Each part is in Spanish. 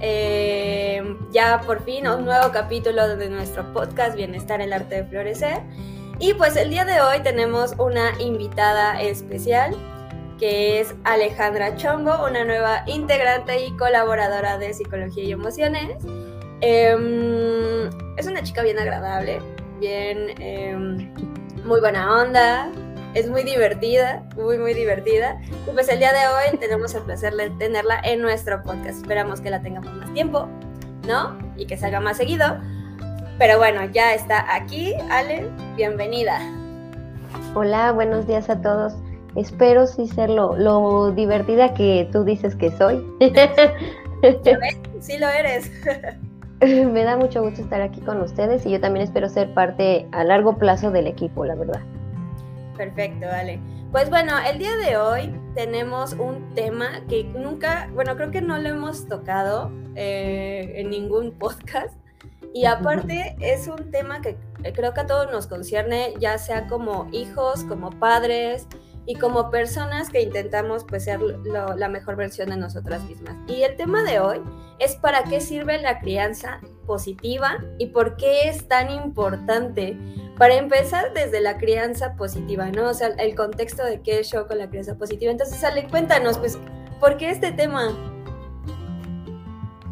Eh, ya por fin un nuevo capítulo de nuestro podcast Bienestar, el arte de florecer. Y pues el día de hoy tenemos una invitada especial que es Alejandra Chongo, una nueva integrante y colaboradora de Psicología y Emociones. Em, es una chica bien agradable, bien, em, muy buena onda, es muy divertida, muy, muy divertida. Y pues el día de hoy tenemos el placer de tenerla en nuestro podcast. Esperamos que la tengamos más tiempo, ¿no? Y que salga más seguido. Pero bueno, ya está aquí. Ale, bienvenida. Hola, buenos días a todos. Espero sí ser lo, divertida que tú dices que soy. Sí lo eres. Me da mucho gusto estar aquí con ustedes y yo también espero ser parte a largo plazo del equipo, la verdad. Perfecto, vale. Pues bueno, el día de hoy tenemos un tema que nunca, bueno, creo que no lo hemos tocado eh, en ningún podcast. Y aparte es un tema que creo que a todos nos concierne, ya sea como hijos, como padres y como personas que intentamos pues ser la mejor versión de nosotras mismas. Y el tema de hoy es para qué sirve la crianza positiva y por qué es tan importante. Para empezar desde la crianza positiva, ¿no? O sea, el contexto de qué es show con la crianza positiva. Entonces, Ale, cuéntanos, pues, ¿por qué este tema?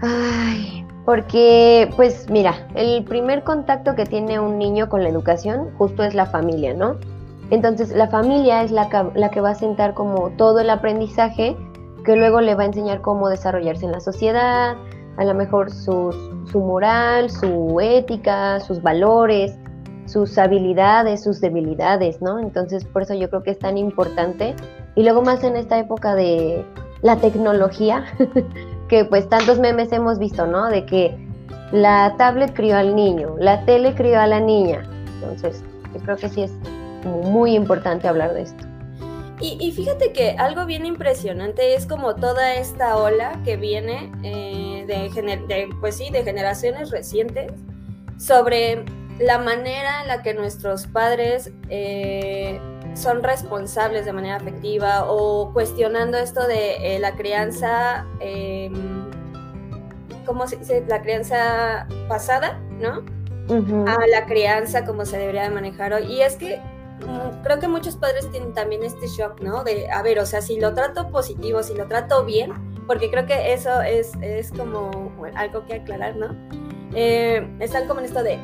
Ay, porque, pues mira, el primer contacto que tiene un niño con la educación justo es la familia, ¿no? Entonces, la familia es la la que va a sentar como todo el aprendizaje que luego le va a enseñar cómo desarrollarse en la sociedad, a lo mejor su moral, su ética, sus valores, sus habilidades, sus debilidades, ¿no? Entonces, por eso yo creo que es tan importante. Y luego más en esta época de la tecnología, que pues tantos memes hemos visto, ¿no? De que la tablet crió al niño, la tele crió a la niña. Entonces, yo creo que sí es muy importante hablar de esto. Y, fíjate que algo bien impresionante es como toda esta ola que viene eh, de, pues sí, de generaciones recientes sobre la manera en la que nuestros padres eh, son responsables de manera afectiva o cuestionando esto de eh, la crianza, em, ¿cómo se dice? La crianza pasada, ¿no? A la crianza como se debería de manejar hoy. Y es que creo que muchos padres tienen también este shock, ¿no? De, a ver, o sea, si lo trato positivo, si lo trato bien, porque creo que eso es, es como algo que aclarar, ¿no? Eh, están como en esto de,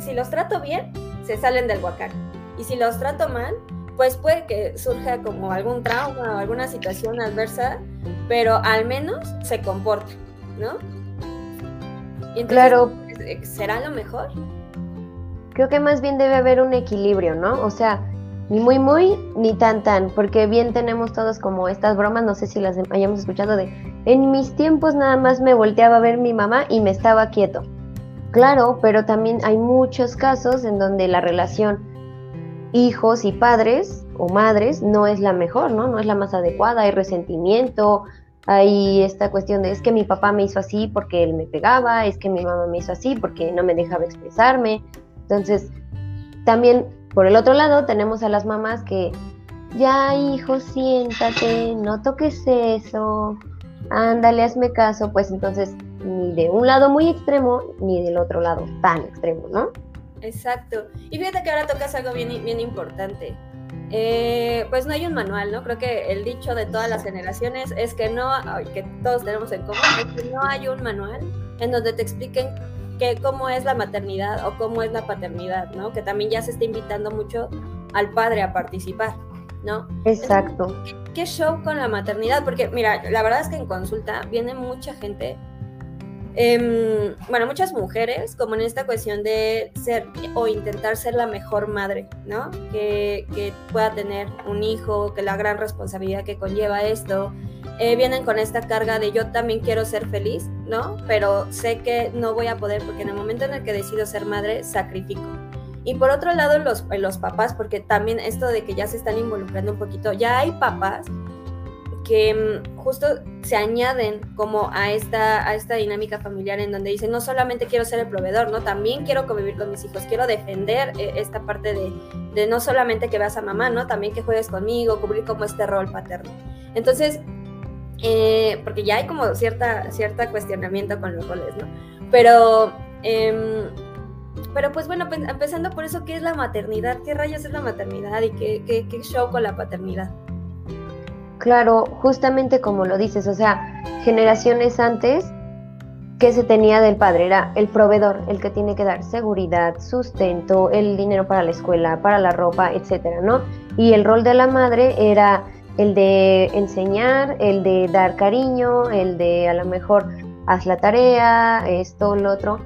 si los trato bien, se salen del huacán. Y si los trato mal, pues puede que surja como algún trauma o alguna situación adversa, pero al menos se comporta, ¿no? Y claro. ¿Será lo mejor? Creo que más bien debe haber un equilibrio, ¿no? O sea, ni muy muy ni tan tan, porque bien tenemos todos como estas bromas, no sé si las hayamos escuchado de, en mis tiempos nada más me volteaba a ver mi mamá y me estaba quieto. Claro, pero también hay muchos casos en donde la relación hijos y padres o madres no es la mejor, ¿no? No es la más adecuada, hay resentimiento, hay esta cuestión de es que mi papá me hizo así porque él me pegaba, es que mi mamá me hizo así porque no me dejaba expresarme, entonces, también por el otro lado tenemos a las mamás que, ya hijo, siéntate, no toques eso, ándale, hazme caso, pues entonces ni de un lado muy extremo ni del otro lado tan extremo, ¿no? Exacto. Y fíjate que ahora tocas algo bien, bien importante. Eh, pues no hay un manual, ¿no? Creo que el dicho de todas las generaciones es que no, que todos tenemos en común, es que no hay un manual en donde te expliquen que cómo es la maternidad o cómo es la paternidad, ¿no? Que también ya se está invitando mucho al padre a participar, ¿no? Exacto. ¿qué, show con la maternidad? Porque mira, la verdad es que en consulta viene mucha gente Em, bueno, muchas mujeres, como en esta cuestión de ser o intentar ser la mejor madre, ¿no? Que, pueda tener un hijo, que la gran responsabilidad que conlleva esto, eh, vienen con esta carga de yo también quiero ser feliz, ¿no? Pero sé que no voy a poder porque en el momento en el que decido ser madre, sacrifico. Y por otro lado, los, los papás, porque también esto de que ya se están involucrando un poquito, ya hay papás que mm, justo se añaden como a esta, a esta dinámica familiar en donde dicen, no solamente quiero ser el proveedor, ¿no? También quiero convivir con mis hijos, quiero defender eh, esta parte de, de, no solamente que veas a mamá, ¿no? También que juegues conmigo, cubrir como este rol paterno. Entonces, eh, porque ya hay como cierta, cierta cuestionamiento con los roles, ¿no? Pero... Em, pero pues bueno, empezando por eso, ¿qué es la maternidad? ¿Qué rayos es la maternidad y qué, qué, qué show con la paternidad? Claro, justamente como lo dices, o sea, generaciones antes, ¿qué se tenía del padre? Era el proveedor, el que tiene que dar seguridad, sustento, el dinero para la escuela, para la ropa, etcétera, ¿no? Y el rol de la madre era el de enseñar, el de dar cariño, el de a lo mejor haz la tarea, esto, lo otro.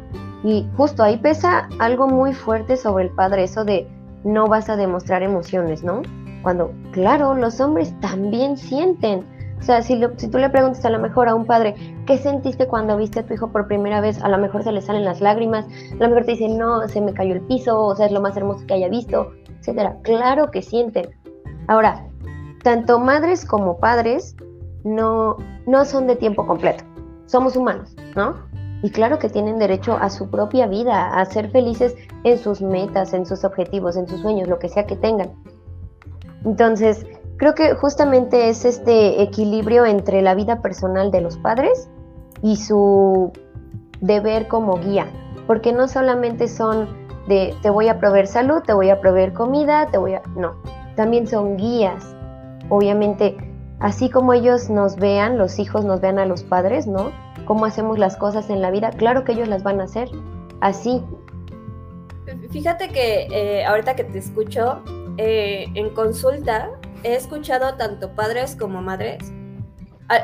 Y justo ahí pesa algo muy fuerte sobre el padre, eso de no vas a demostrar emociones, ¿no? Cuando, claro, los hombres también sienten. O sea, si, tú le preguntas a lo mejor a un padre, ¿qué sentiste cuando viste a tu hijo por primera vez? A lo mejor se le salen las lágrimas, a lo mejor te dice, no, se me cayó el piso, o sea, es lo más hermoso que haya visto, etcétera. Claro que sienten. Ahora, tanto madres como padres no, no son de tiempo completo. Somos humanos, ¿no? Y claro que tienen derecho a su propia vida, a ser felices en sus metas, en sus objetivos, en sus sueños, lo que sea que tengan. Entonces, creo que justamente es este equilibrio entre la vida personal de los padres y su deber como guía, porque no solamente son de te voy a proveer salud, te voy a proveer comida, te voy a... No, también son guías. Obviamente, así como ellos nos vean, los hijos nos vean a los padres, ¿no? Cómo hacemos las cosas en la vida, claro que ellos las van a hacer así. Fíjate que eh, ahorita que te escucho, eh, en consulta he escuchado tanto padres como madres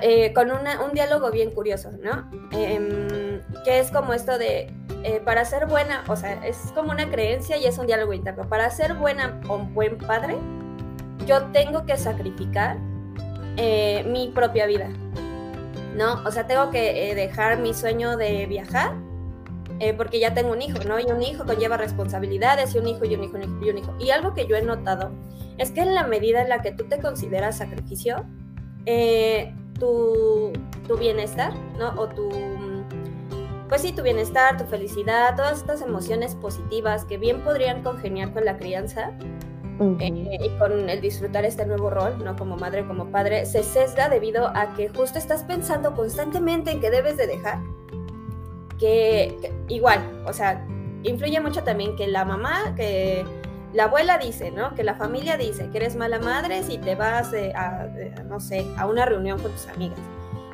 eh, con un diálogo bien curioso, ¿no? Em, que es como esto de, eh, para ser buena, o sea, es como una creencia y es un diálogo interno, para ser buena o buen padre, yo tengo que sacrificar mi propia vida, ¿no? O sea, tengo que dejar mi sueño de viajar eh, porque ya tengo un hijo, ¿no? Y un hijo conlleva responsabilidades y un hijo y un hijo y un hijo. Y algo que yo he notado es que en la medida en la que tú te consideras sacrificio, eh, tu, tu, bienestar, ¿no? O tu, pues sí, tu bienestar, tu felicidad, todas estas emociones positivas que bien podrían congeniar con la crianza, eh, y con el disfrutar este nuevo rol, ¿no? Como madre, como padre, se sesga debido a que justo estás pensando constantemente en que debes de dejar que, igual, o sea, influye mucho también que la mamá, que la abuela dice, ¿no? Que la familia dice que eres mala madre si te vas eh, a, no sé, a una reunión con tus amigas.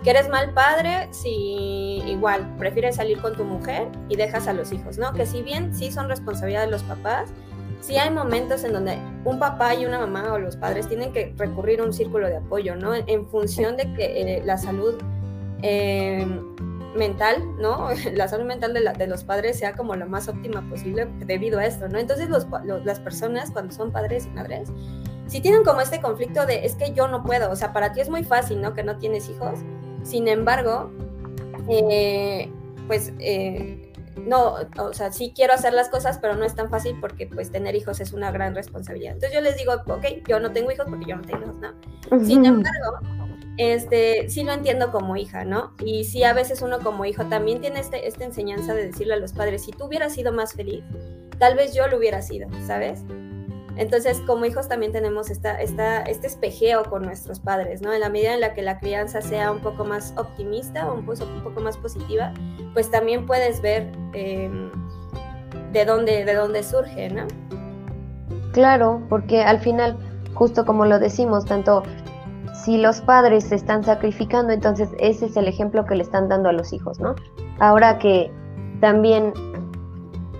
Que eres mal padre si igual prefieres salir con tu mujer y dejas a los hijos, ¿no? Que si bien sí son responsabilidad de los papás, sí hay momentos en donde un papá y una mamá o los padres tienen que recurrir a un círculo de apoyo, ¿no? En función de que eh, la salud mental, ¿no? La salud mental de, los padres sea como lo más óptima posible debido a esto, ¿no? Entonces las personas cuando son padres y madres, si tienen como este conflicto de es que yo no puedo, o sea, para ti es muy fácil, ¿no? Que no tienes hijos, sin embargo, eh, pues... Eh, no, o sea, sí quiero hacer las cosas, pero no es tan fácil porque pues tener hijos es una gran responsabilidad. Entonces yo les digo, ok, yo no tengo hijos porque yo no tengo hijos, ¿no? Sin embargo, este, sí lo entiendo como hija, ¿no? Y sí a veces uno como hijo también tiene este, esta enseñanza de decirle a los padres, si tú hubieras sido más feliz, tal vez yo lo hubiera sido, ¿sabes? Entonces, como hijos también tenemos esta, esta, este espejeo con nuestros padres, ¿no? En la medida en la que la crianza sea un poco más optimista o un, poco más positiva, pues también puedes ver em, de, dónde, de dónde surge, ¿no? Claro, porque al final, justo como lo decimos, tanto si los padres se están sacrificando, entonces ese es el ejemplo que le están dando a los hijos, ¿no? Ahora que también,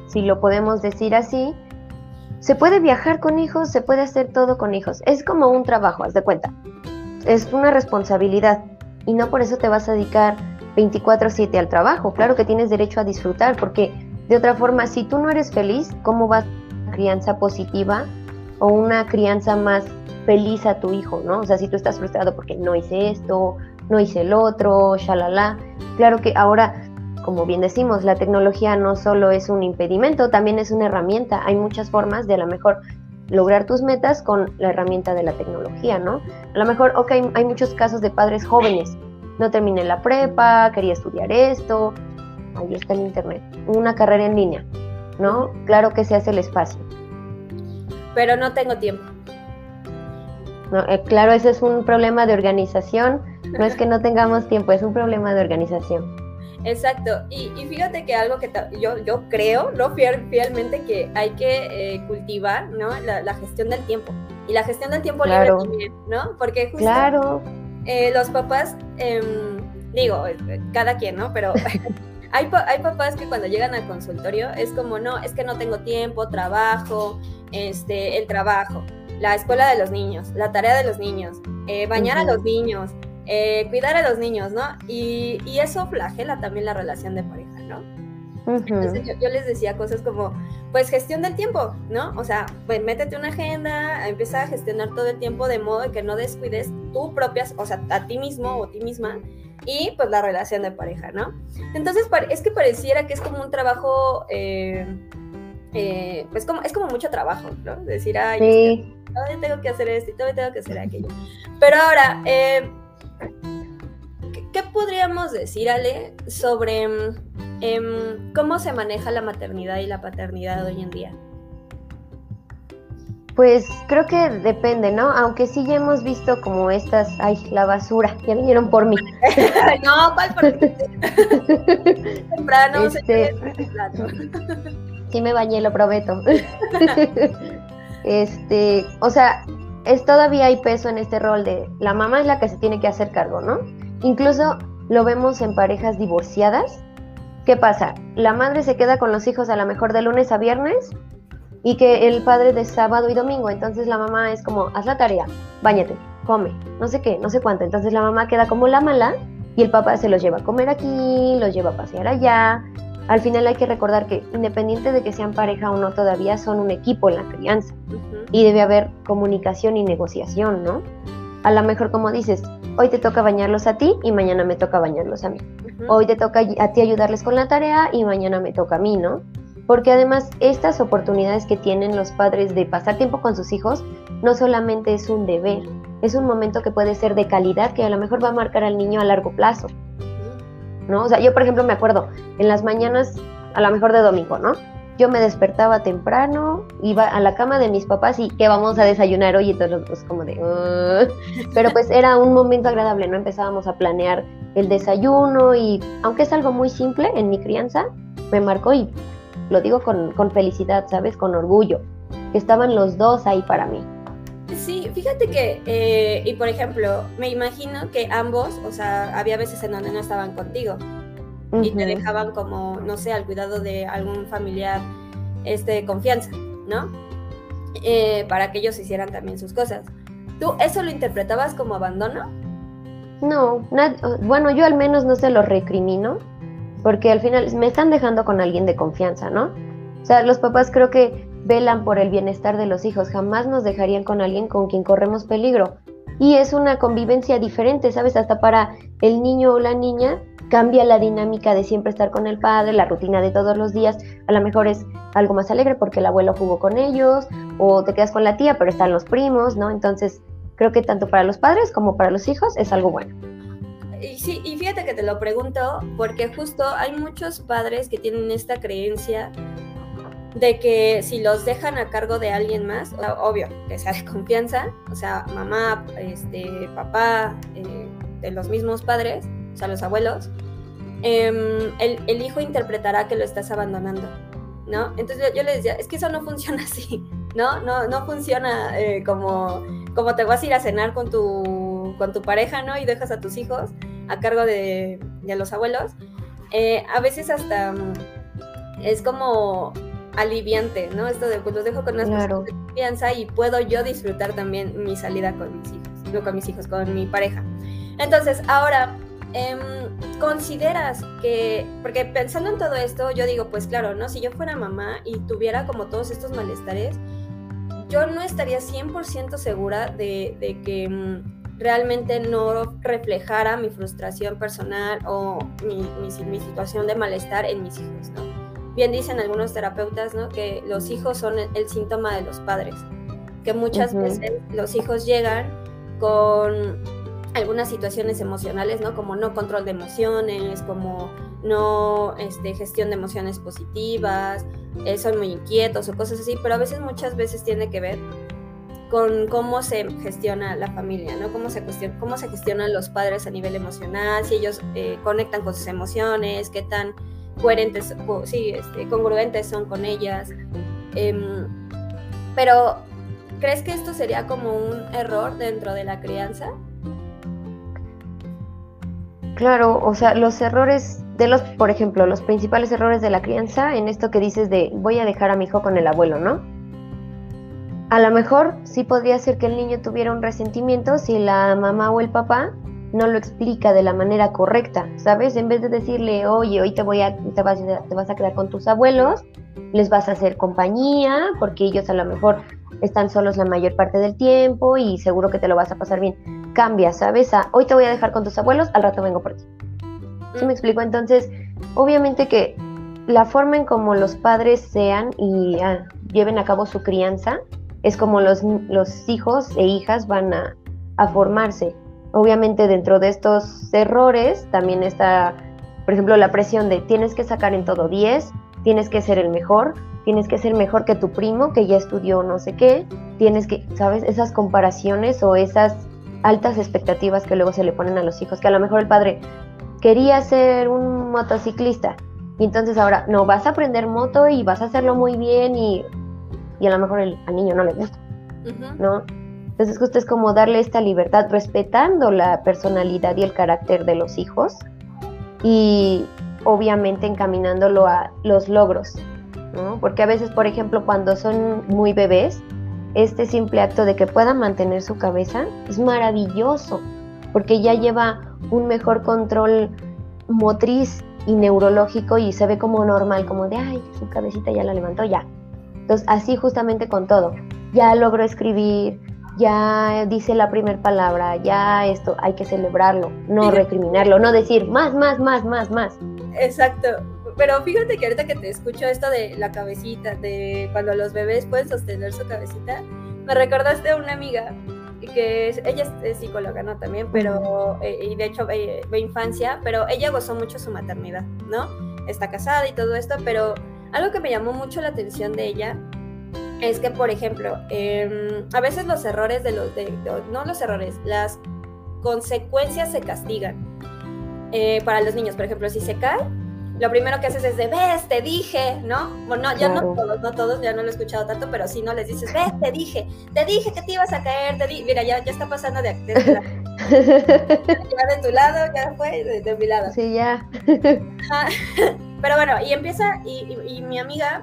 si lo podemos decir así, se puede viajar con hijos, se puede hacer todo con hijos. Es como un trabajo, haz de cuenta. Es una responsabilidad y no por eso te vas a dedicar 24/7 al trabajo. Claro que tienes derecho a disfrutar porque de otra forma, si tú no eres feliz, ¿cómo va una crianza positiva o una crianza más feliz a tu hijo, ¿no? O sea, si tú estás frustrado porque no hice esto, no hice el otro, shalala. Claro que ahora como bien decimos, la tecnología no solo es un impedimento, también es una herramienta. Hay muchas formas de a lo mejor lograr tus metas con la herramienta de la tecnología, ¿no? A lo mejor, ok, hay muchos casos de padres jóvenes. No terminé la prepa, quería estudiar esto, ahí está en internet, una carrera en línea, ¿no? Claro que se hace el espacio. Pero no tengo tiempo. Eh, claro, ese es un problema de organización. No es que no tengamos tiempo, es un problema de organización. Exacto, y, fíjate que algo que yo, yo creo, ¿no? fielmente que hay que eh, cultivar, ¿no? La, gestión del tiempo. Y la gestión del tiempo libre también, ¿no? Porque justo claro. Eh, los papás, em, digo, eh, cada quien, ¿no? Pero hay, hay papás que cuando llegan al consultorio es como, no, es que no tengo tiempo, trabajo, este, el trabajo, la escuela de los niños, la tarea de los niños, bañar a los niños, eh, cuidar a los niños, ¿no? Y, eso flagela también la relación de pareja, ¿no? Entonces yo, les decía cosas como, pues gestión del tiempo, ¿no? O sea, pues métete una agenda, empieza a gestionar todo el tiempo de modo que no descuides tu propia, o sea, a ti mismo o a ti misma y pues la relación de pareja, ¿no? Entonces es que pareciera que es como un trabajo, eh, eh, pues como, es como mucho trabajo, ¿no? Decir, ay, sí. todavía tengo que hacer esto y todavía tengo que hacer aquello. Pero ahora, eh, ¿Qué podríamos decir, Ale, sobre em, cómo se maneja la maternidad y la paternidad hoy en día? Pues creo que depende, ¿no? Aunque sí ya hemos visto como estas, ay, la basura, ya vinieron por mí. no, ¿cuál por Temprano, este... sí me bañé, lo prometo. este, o sea, es todavía hay peso en este rol de la mamá es la que se tiene que hacer cargo, ¿no? Incluso lo vemos en parejas divorciadas. ¿Qué pasa? La madre se queda con los hijos a lo mejor de lunes a viernes y que el padre de sábado y domingo. Entonces la mamá es como, haz la tarea, bañate, come, no sé qué, no sé cuánto. Entonces la mamá queda como la mala y el papá se los lleva a comer aquí, los lleva a pasear allá. Al final hay que recordar que independiente de que sean pareja o no, todavía son un equipo en la crianza. Y debe haber comunicación y negociación, ¿no? A lo mejor como dices, hoy te toca bañarlos a ti y mañana me toca bañarlos a mí. Hoy te toca a ti ayudarles con la tarea y mañana me toca a mí, ¿no? Porque además estas oportunidades que tienen los padres de pasar tiempo con sus hijos no solamente es un deber, es un momento que puede ser de calidad que a lo mejor va a marcar al niño a largo plazo. ¿No? O sea, yo por ejemplo me acuerdo en las mañanas a lo mejor de domingo, ¿no? Yo me despertaba temprano, iba a la cama de mis papás y que vamos a desayunar hoy y todos pues como de... Pero pues era un momento agradable, ¿no? Empezábamos a planear el desayuno y aunque es algo muy simple en mi crianza, me marcó y lo digo con, con felicidad, ¿sabes? Con orgullo, que estaban los dos ahí para mí. Sí, fíjate que, eh, y por ejemplo, me imagino que ambos, o sea, había veces en donde no estaban contigo y te dejaban como, no sé, al cuidado de algún familiar este, de confianza, ¿no? Eh, para que ellos hicieran también sus cosas. ¿Tú eso lo interpretabas como abandono? No, bueno, yo al menos no se lo recrimino, porque al final me están dejando con alguien de confianza, ¿no? O sea, los papás creo que velan por el bienestar de los hijos, jamás nos dejarían con alguien con quien corremos peligro. Y es una convivencia diferente, ¿sabes? Hasta para el niño o la niña cambia la dinámica de siempre estar con el padre, la rutina de todos los días, a lo mejor es algo más alegre porque el abuelo jugó con ellos, o te quedas con la tía, pero están los primos, ¿no? Entonces, creo que tanto para los padres como para los hijos es algo bueno. Y sí, y fíjate que te lo pregunto porque justo hay muchos padres que tienen esta creencia de que si los dejan a cargo de alguien más, obvio, que sea de confianza, o sea, mamá, este, papá, eh, de los mismos padres, o sea, los abuelos, em, el, hijo interpretará que lo estás abandonando, ¿no? Entonces yo, le decía, es que eso no funciona así, ¿no? No, no funciona eh, como, como te vas a ir a cenar con tu, con tu pareja, ¿no? Y dejas a tus hijos a cargo de, de los abuelos. Eh, a veces hasta mm, es como aliviante, ¿no? Esto de pues los dejo con una claro. de confianza y puedo yo disfrutar también mi salida con mis hijos, no con mis hijos, con mi pareja. Entonces, ahora, ¿consideras que, porque pensando en todo esto, yo digo, pues claro, ¿no? Si yo fuera mamá y tuviera como todos estos malestares, yo no estaría 100% segura de, de que mm, realmente no reflejara mi frustración personal o mi, mi, situación de malestar en mis hijos, ¿no? Bien dicen algunos terapeutas, ¿no? Que los hijos son el, síntoma de los padres, que muchas veces los hijos llegan con algunas situaciones emocionales, ¿no? Como no control de emociones, como no este, gestión de emociones positivas, eh, son muy inquietos o cosas así, pero a veces muchas veces tiene que ver con cómo se gestiona la familia, ¿no? Cómo se, cómo se gestionan los padres a nivel emocional, si ellos eh, conectan con sus emociones, qué tan coherentes, sí, este, congruentes son con ellas. Em, pero, ¿crees que esto sería como un error dentro de la crianza? Claro, o sea, los errores de los, por ejemplo, los principales errores de la crianza en esto que dices de voy a dejar a mi hijo con el abuelo, ¿no? A lo mejor sí podría ser que el niño tuviera un resentimiento si la mamá o el papá no lo explica de la manera correcta, ¿sabes? En vez de decirle, oye, hoy te voy a, te vas, te vas a quedar con tus abuelos, les vas a hacer compañía, porque ellos a lo mejor están solos la mayor parte del tiempo y seguro que te lo vas a pasar bien cambia, ¿sabes? A hoy te voy a dejar con tus abuelos, al rato vengo por ti. ¿Sí me explico? Entonces, obviamente que la forma en como los padres sean y ah, lleven a cabo su crianza es como los, los hijos e hijas van a, a formarse. Obviamente dentro de estos errores también está, por ejemplo, la presión de tienes que sacar en todo 10, tienes que ser el mejor, tienes que ser mejor que tu primo que ya estudió no sé qué, tienes que, ¿sabes? Esas comparaciones o esas altas expectativas que luego se le ponen a los hijos, que a lo mejor el padre quería ser un motociclista y entonces ahora no, vas a aprender moto y vas a hacerlo muy bien y, y a lo mejor el, al niño no le gusta, ¿no? Entonces justo es como darle esta libertad, respetando la personalidad y el carácter de los hijos y obviamente encaminándolo a los logros, ¿no? Porque a veces, por ejemplo, cuando son muy bebés, este simple acto de que pueda mantener su cabeza es maravilloso, porque ya lleva un mejor control motriz y neurológico y se ve como normal, como de, ay, su cabecita ya la levantó, ya. Entonces, así justamente con todo. Ya logró escribir, ya dice la primera palabra, ya esto, hay que celebrarlo, no recriminarlo, no decir más, más, más, más, más. Exacto. Pero fíjate que ahorita que te escucho esto de la cabecita, de cuando los bebés pueden sostener su cabecita, me recordaste a una amiga que ella es, psicóloga, ¿no? También, pero, eh, y de hecho ve, infancia, pero ella gozó mucho su maternidad, ¿no? Está casada y todo esto, pero algo que me llamó mucho la atención de ella es que, por ejemplo, em, a veces los errores de los, de, no los errores, las consecuencias se castigan. Eh, para los niños, por ejemplo, si se cae, lo primero que haces es de, ves, te dije, ¿no? Bueno, ya no todos, no todos, ya no lo he escuchado tanto, pero si no les dices, ves, te dije, te dije que te ibas a caer, te di Mira, ya, ya está pasando de, de, de, de tu lado, ya fue, de, mi lado. Sí, ya. pero bueno, y empieza, y, y, mi amiga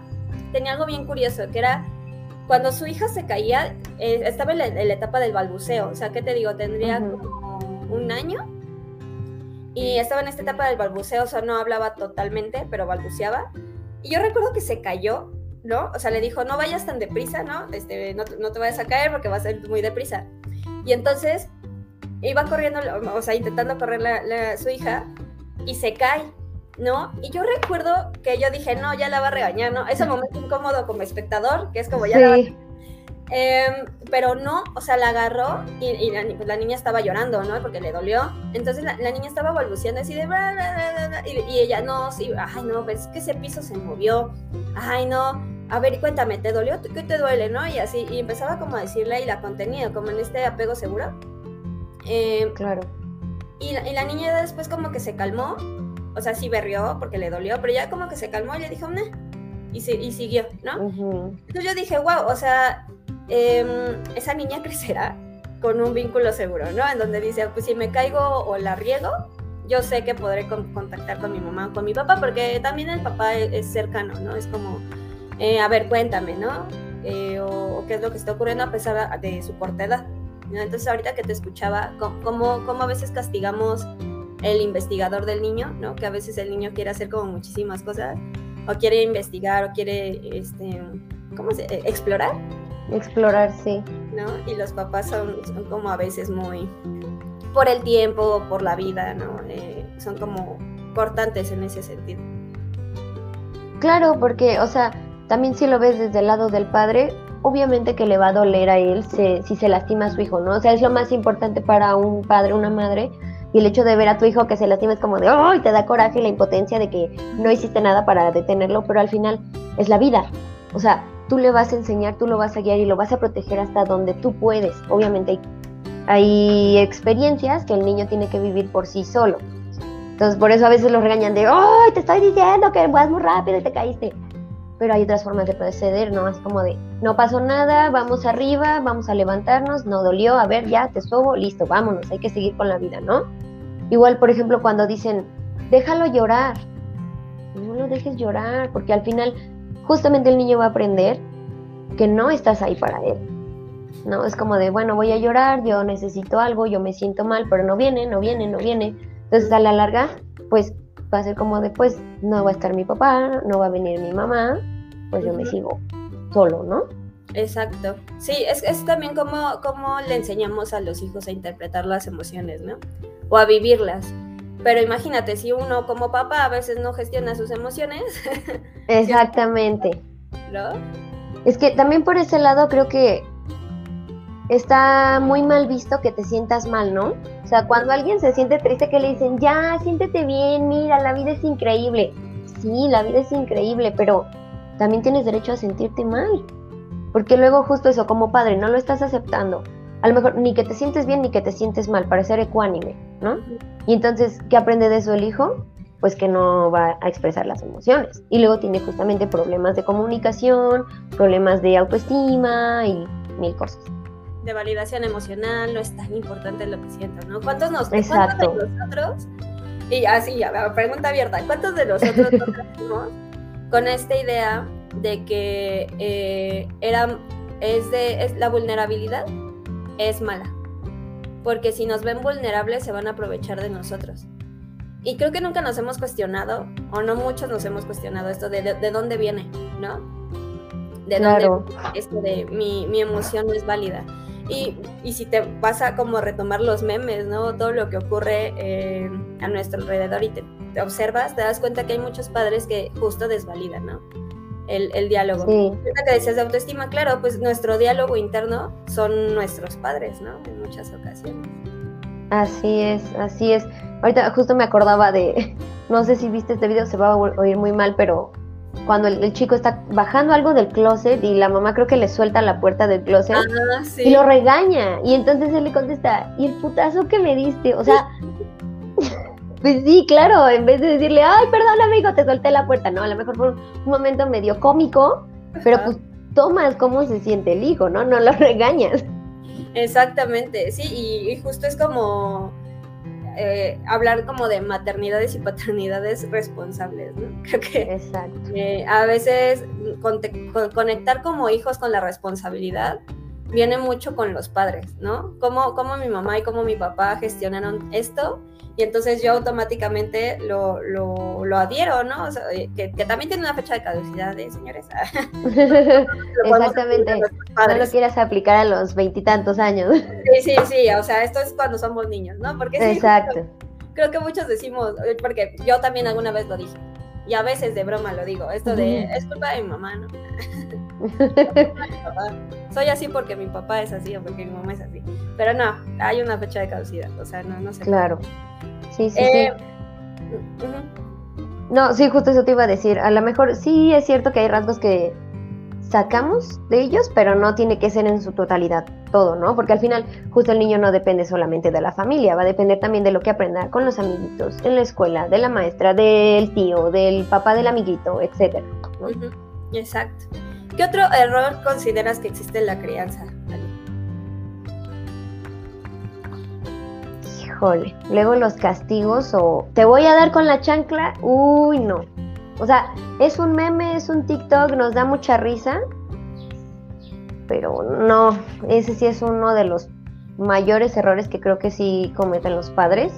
tenía algo bien curioso, que era cuando su hija se caía, eh, estaba en la, en la, etapa del balbuceo, o sea, ¿qué te digo? Tendría como un año y estaba en esta etapa del balbuceo, o sea, no hablaba totalmente, pero balbuceaba. Y yo recuerdo que se cayó, ¿no? O sea, le dijo, no vayas tan deprisa, ¿no? Este, no, no te vayas a caer porque vas a ser muy deprisa. Y entonces iba corriendo, o sea, intentando correr la, su hija y se cae, ¿no? Y yo recuerdo que yo dije, no, ya la va a regañar, ¿no? Es el momento incómodo como espectador, que es como ya la va a Em, pero no, o sea, la agarró y, pues, la, niña estaba llorando, ¿no? Porque le dolió. Entonces la, niña estaba balbuceando así de... y, ella, no, sí, ay, no, ves que ese piso se movió. Ay, no, a ver, cuéntame, ¿te dolió? ¿Qué te duele, no? Y así, y empezaba como a decirle y la contenía, como en este apego seguro. Em, claro. Y la, y la niña después como que se calmó, o sea, sí berrió porque le dolió, pero ya como que se calmó y le dijo, no. Y, y siguió, ¿no? Entonces yo dije, wow, o sea, Em, esa niña crecerá con un vínculo seguro, ¿no? En donde dice, pues si me caigo o la riego, yo sé que podré contactar con mi mamá o con mi papá, porque también el papá e-, es, cercano, ¿no? Es como eh, a ver, cuéntame, ¿no? Eh, o, qué es lo que está ocurriendo a pesar de su corta edad. Entonces, ahorita que te escuchaba, ¿cómo, ¿cómo, a veces castigamos el investigador del niño, ¿no? Que a veces el niño quiere hacer como muchísimas cosas, o quiere investigar, o quiere, este, ¿cómo se Explorar. Explorar, sí. ¿No? Y los papás son, son como a veces muy, por el tiempo, por la vida, ¿no? Eh, son como cortantes en ese sentido. Claro, porque, o sea, también si lo ves desde el lado del padre, obviamente que le va a doler a él si se lastima a su hijo, ¿no? O sea, es lo más importante para un padre, una madre, y el hecho de ver a tu hijo que se lastima es como de, ¡ay! te da coraje la impotencia de que no hiciste nada para detenerlo, pero al final es la vida. O sea, tú le vas a enseñar, tú lo vas a guiar y lo vas a proteger hasta donde tú puedes. Obviamente hay hay experiencias que el niño tiene que vivir por sí solo. Entonces, por eso a veces lo regañan de, ¡ay, te estoy diciendo que vas muy rápido y te caíste! Pero hay otras formas de proceder, ¿no? Es como de, no pasó nada, vamos arriba, vamos a levantarnos, no dolió, a ver, ya, te subo, listo, vámonos, hay que seguir con la vida, ¿no? Igual, por ejemplo, cuando dicen, déjalo llorar, no lo dejes llorar, porque al final justamente el niño va a aprender que no estás ahí para él, ¿no? Es como de, bueno, voy a llorar, yo necesito algo, yo me siento mal, pero no viene, no viene, no viene. Entonces a la larga, pues va a ser como de, pues no va a estar mi papá, no va a venir mi mamá, pues yo me sigo solo, ¿no? Exacto. Sí, es, es también como, como le enseñamos a los hijos a interpretar las emociones, ¿no? O a vivirlas. Pero imagínate, si uno como papá a veces no gestiona sus emociones. Exactamente. ¿No? Es que también por ese lado creo que está muy mal visto que te sientas mal, ¿no? O sea, cuando alguien se siente triste que le dicen, ya, siéntete bien, mira, la vida es increíble. Sí, la vida es increíble, pero también tienes derecho a sentirte mal. Porque luego justo eso, como padre, no lo estás aceptando. A lo mejor ni que te sientes bien ni que te sientes mal, para ser ecuánime, ¿no? Y entonces, ¿qué aprende de eso el hijo? Pues que no va a expresar las emociones. Y luego tiene justamente problemas de comunicación, problemas de autoestima y mil cosas de validación emocional, no es tan importante lo que sientas, ¿no? ¿Cuántos, nos, Exacto. de nosotros, y así, pregunta abierta, ¿cuántos de nosotros nos con esta idea de que eh, era, es de, es, la vulnerabilidad es mala? Porque si nos ven vulnerables se van a aprovechar de nosotros. Y creo que nunca nos hemos cuestionado, o no muchos nos hemos cuestionado esto de, de, dónde viene, ¿no? De dónde esto de mi, mi emoción no es válida. Y, y, si te vas a como retomar los memes, ¿no? Todo lo que ocurre eh, a nuestro alrededor y te, observas, te das cuenta que hay muchos padres que justo desvalidan, ¿no? El, el diálogo. Sí. que decías de autoestima, claro, pues nuestro diálogo interno son nuestros padres, ¿no? En muchas ocasiones. Así es, así es. Ahorita justo me acordaba de, no sé si viste este video, se va a oír muy mal, pero cuando el, chico está bajando algo del closet y la mamá creo que le suelta la puerta del closet ah, y lo regaña. Y entonces él le contesta, ¿y el putazo que me diste? O sea, pues sí, claro, en vez de decirle, ay, perdón amigo, te solté la puerta, no, a lo mejor fue un, momento medio cómico, pero pues tomas cómo se siente el hijo, ¿no? No lo regañas. Exactamente, sí, y justo es como eh, hablar como de maternidades y paternidades responsables, ¿no? Creo que eh, a veces conectar como hijos con la responsabilidad viene mucho con los padres, ¿no? Cómo, cómo mi mamá y cómo mi papá gestionaron esto y entonces yo automáticamente lo, lo, lo adhiero, ¿no? O sea, eh, que, también tiene una fecha de caducidad, de señores? Exactamente. No lo quieras aplicar a los veintitantos años. Sí, sí, sí, o sea, esto es cuando somos niños, ¿no? Porque Exacto. creo, que muchos decimos, eh, porque yo también alguna vez lo dije, y a veces de broma lo digo, esto de, es culpa de mi mamá, ¿no? Soy así porque mi papá es así o porque mi mamá es así. Pero no, hay una fecha de caducidad, o sea, no, no sé. Claro. Sí, sí, sí. Eh, no, sí, justo eso te iba a decir. A lo mejor sí es cierto que hay rasgos que sacamos de ellos, pero no tiene que ser en su totalidad todo, ¿no? Porque al final justo el niño no depende solamente de la familia, va a depender también de lo que aprenda con los amiguitos, en la escuela, de la maestra, del tío, del papá del amiguito, etcétera. Exacto. ¿Qué otro error consideras que existe en la crianza? Luego los castigos o te voy a dar con la chancla, uy, no. O sea, es un meme, es un TikTok, nos da mucha risa, pero no, ese sí es uno de los mayores errores que creo que sí cometen los padres.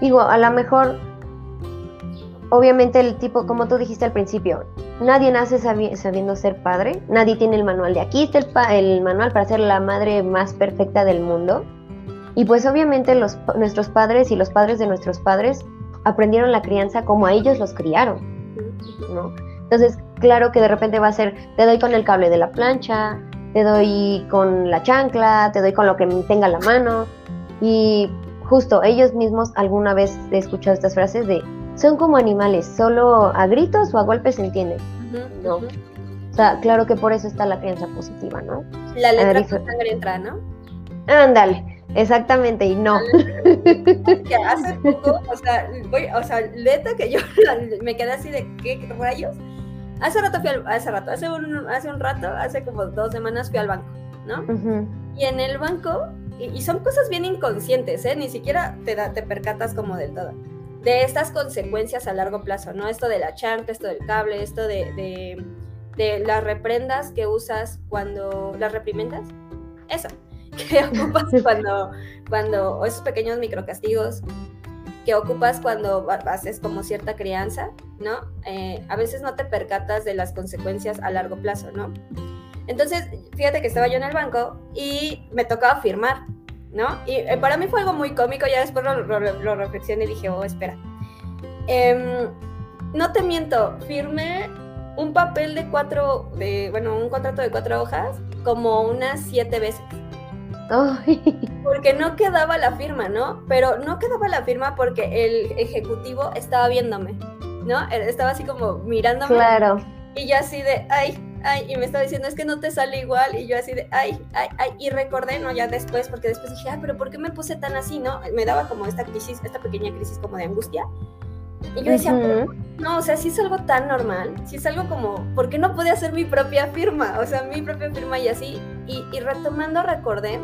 Digo, a lo mejor, obviamente el tipo, como tú dijiste al principio, nadie nace sabiendo ser padre, nadie tiene el manual de aquí está el, el manual para ser la madre más perfecta del mundo. Y pues obviamente los, nuestros padres y los padres de nuestros padres aprendieron la crianza como a ellos los criaron, ¿no? Entonces, claro que de repente va a ser, te doy con el cable de la plancha, te doy con la chancla, te doy con lo que tenga la mano. Y justo ellos mismos alguna vez he escuchado estas frases de, son como animales, solo a gritos o a golpes se entienden. no. O sea, claro que por eso está la crianza positiva, ¿no? La letra sangre entra, ¿no? Ándale. Exactamente, y no. Que hace poco, o sea, voy, o sea, neta que yo me quedé así de qué rayos. Hace rato fui al, hace rato, hace un, hace un rato, hace como dos semanas fui al banco, ¿no? Y en el banco, y, son cosas bien inconscientes, ¿eh? Ni siquiera te, da, te percatas como del todo. De estas consecuencias a largo plazo, ¿no? Esto de la chanta, esto del cable, esto de, de, de las reprendas que usas cuando las reprimendas. Eso. Que ocupas cuando, cuando, o esos pequeños microcastigos que ocupas cuando haces como cierta crianza, ¿no? Eh, a veces no te percatas de las consecuencias a largo plazo, ¿no? Entonces, fíjate que estaba yo en el banco y me tocaba firmar, ¿no? Y eh, para mí fue algo muy cómico, ya después lo, lo, reflexioné y dije, oh, espera. Em, no te miento, firmé un papel de cuatro, de, bueno, un contrato de cuatro hojas como unas siete veces. Porque no quedaba la firma, ¿no? Pero no quedaba la firma porque el ejecutivo estaba viéndome, ¿no? Estaba así como mirándome. Claro. Y yo así de, ay, ay, y me estaba diciendo, es que no te sale igual. Y yo así de, ay, ay, ay. Y recordé, ¿no? Ya después, porque después dije, ay, pero ¿por qué me puse tan así, no? Me daba como esta crisis, esta pequeña crisis como de angustia. Y yo decía, no, o sea, si es algo tan normal, si es algo como, ¿por qué no pude hacer mi propia firma? O sea, mi propia firma y así. Y, y retomando recordé